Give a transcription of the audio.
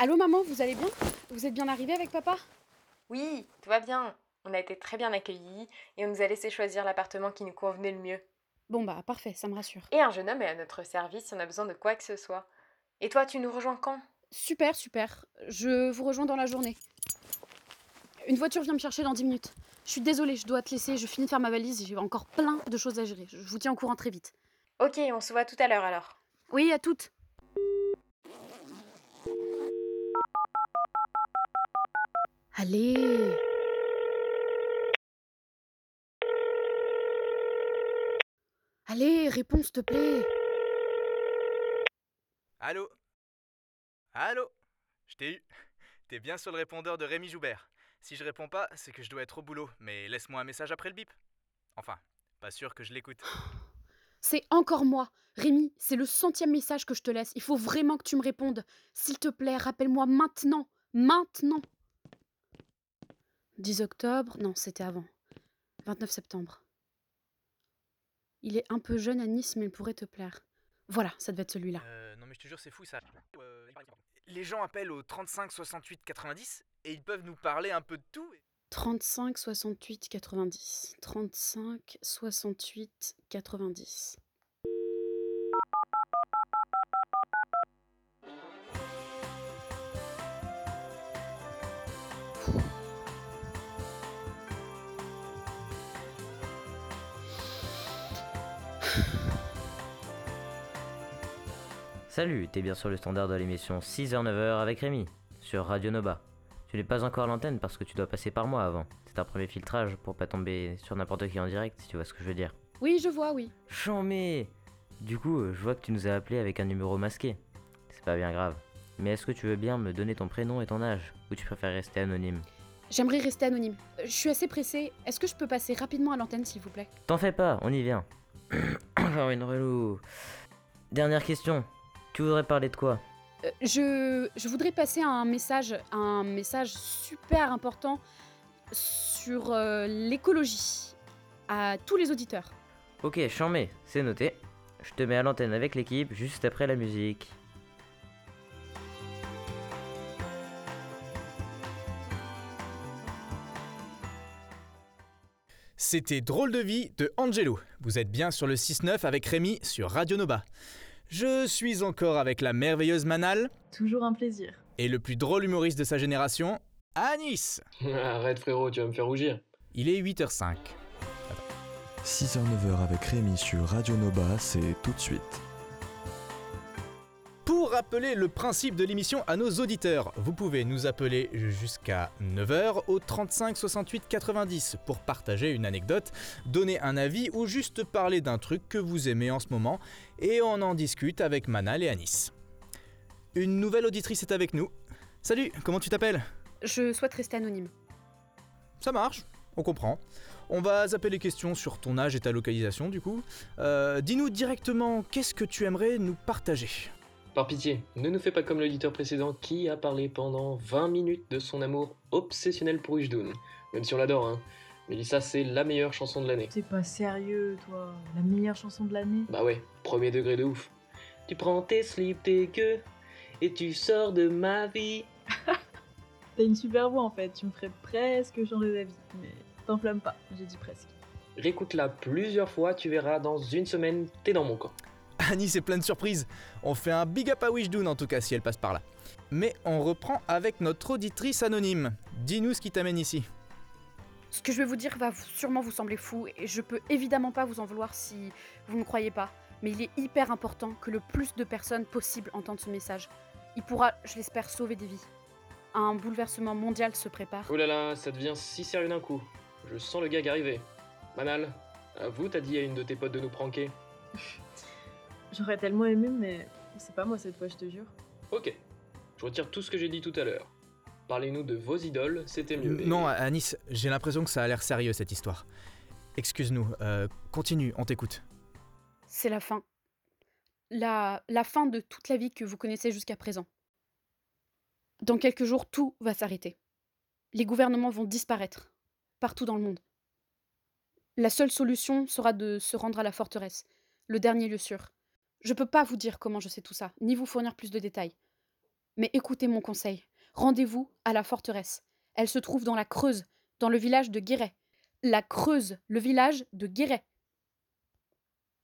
Allô maman, vous allez bien? Vous êtes bien arrivée avec papa? Oui, tout va bien. On a été très bien accueillis et on nous a laissé choisir l'appartement qui nous convenait le mieux. Bon bah parfait, ça me rassure. Et un jeune homme est à notre service si on a besoin de quoi que ce soit. Et toi, tu nous rejoins quand? Super, super. Je vous rejoins dans la journée. Une voiture vient me chercher dans 10 minutes. Je suis désolée, je dois te laisser, je finis de faire ma valise, j'ai encore plein de choses à gérer. Je vous tiens au courant très vite. Ok, on se voit tout à l'heure alors. Oui, à toutes. Allez Allez, réponds s'il te plaît. Allô? Allô? Je t'ai eu. T'es bien sur le répondeur de Rémi Joubert. Si je réponds pas, c'est que je dois être au boulot, mais laisse-moi un message après le bip. Enfin, pas sûr que je l'écoute. C'est encore moi. Rémi, c'est le centième message que je te laisse. Il faut vraiment que tu me répondes. S'il te plaît, rappelle-moi maintenant. Maintenant. 10 octobre. Non, c'était avant. 29 septembre. Il est un peu jeune à Nice, mais il pourrait te plaire. Voilà, ça devait être celui-là. Euh, non mais je te jure, c'est fou ça. Euh, les gens appellent au 35 68 90 et ils peuvent nous parler un peu de tout. 35 68 90. 35 68 90. Salut, t'es bien sur le standard de l'émission 6h-9h avec Rémi, sur Radio Noba. Tu n'es pas encore à l'antenne parce que tu dois passer par moi avant. C'est un premier filtrage pour pas tomber sur n'importe qui en direct, si tu vois ce que je veux dire. Oui, je vois, oui. Chambé Du coup, je vois que tu nous as appelé avec un numéro masqué. C'est pas bien grave. Mais est-ce que tu veux bien me donner ton prénom et ton âge Ou tu préfères rester anonyme? J'aimerais rester anonyme. Euh, Je suis assez pressée. Est-ce que je peux passer rapidement à l'antenne, s'il vous plaît? T'en fais pas, on y vient. Encore une relou. Dernière question. Tu voudrais parler de quoi Euh, je, je voudrais passer un message, un message super important sur euh, l'écologie à tous les auditeurs. Ok, chambé, c'est noté. Je te mets à l'antenne avec l'équipe juste après la musique. C'était Drôle de vie de Angelo. Vous êtes bien sur le 6-9 avec Rémi sur Radio Nova. Je suis encore avec la merveilleuse Manal Toujours un plaisir. et le plus drôle humoriste de sa génération, Anis. Arrête frérot, tu vas me faire rougir. Il est 8h05. 6h-9h avec Rémi sur Radio Noba, c'est tout de suite. Rappeler le principe de l'émission à nos auditeurs, vous pouvez nous appeler jusqu'à 9h au 35 68 90 pour partager une anecdote, donner un avis ou juste parler d'un truc que vous aimez en ce moment et on en discute avec Manal et Anis. Une nouvelle auditrice est avec nous. Salut, comment tu t'appelles? Je souhaite rester anonyme. Ça marche, on comprend. On va zapper les questions sur ton âge et ta localisation du coup. Euh, Dis-nous directement qu'est-ce que tu aimerais nous partager? Par pitié, ne nous fais pas comme l'auditeur précédent qui a parlé pendant 20 minutes de son amour obsessionnel pour Ujdoun. Même si on l'adore, hein. Mélissa, c'est la meilleure chanson de l'année. T'es pas sérieux, toi. La meilleure chanson de l'année. Bah ouais, premier degré de ouf. Tu prends tes slips dégueux et tu sors de ma vie. T'as une super voix en fait. Tu me ferais presque changer d'avis. Mais t'enflamme pas, j'ai dit presque. Réécoute-la plusieurs fois, tu verras, dans une semaine, t'es dans mon camp. Annie, c'est plein de surprises. On fait un big up à Wishdoon en tout cas si elle passe par là. Mais on reprend avec notre auditrice anonyme. Dis-nous ce qui t'amène ici. Ce que je vais vous dire va vous- sûrement vous sembler fou et je peux évidemment pas vous en vouloir si vous ne me croyez pas. Mais il est hyper important que le plus de personnes possible entendent ce message. Il pourra, je l'espère, sauver des vies. Un bouleversement mondial se prépare. Oh là là, ça devient si sérieux d'un coup. Je sens le gag arriver. Manal, à vous, t'as dit à une de tes potes de nous pranker. J'aurais tellement aimé, mais c'est pas moi cette fois, je te jure. Ok, je retire tout ce que j'ai dit tout à l'heure. Parlez-nous de vos idoles, c'était mieux. Non, Anis, j'ai l'impression que ça a l'air sérieux cette histoire. Excuse-nous, euh, continue, on t'écoute. C'est la fin. La, la fin de toute la vie que vous connaissez jusqu'à présent. Dans quelques jours, tout va s'arrêter. Les gouvernements vont disparaître, partout dans le monde. La seule solution sera de se rendre à la forteresse, le dernier lieu sûr. Je peux pas vous dire comment je sais tout ça, ni vous fournir plus de détails. Mais écoutez mon conseil. Rendez-vous à la forteresse. Elle se trouve dans la Creuse, dans le village de Guéret. La Creuse, le village de Guéret.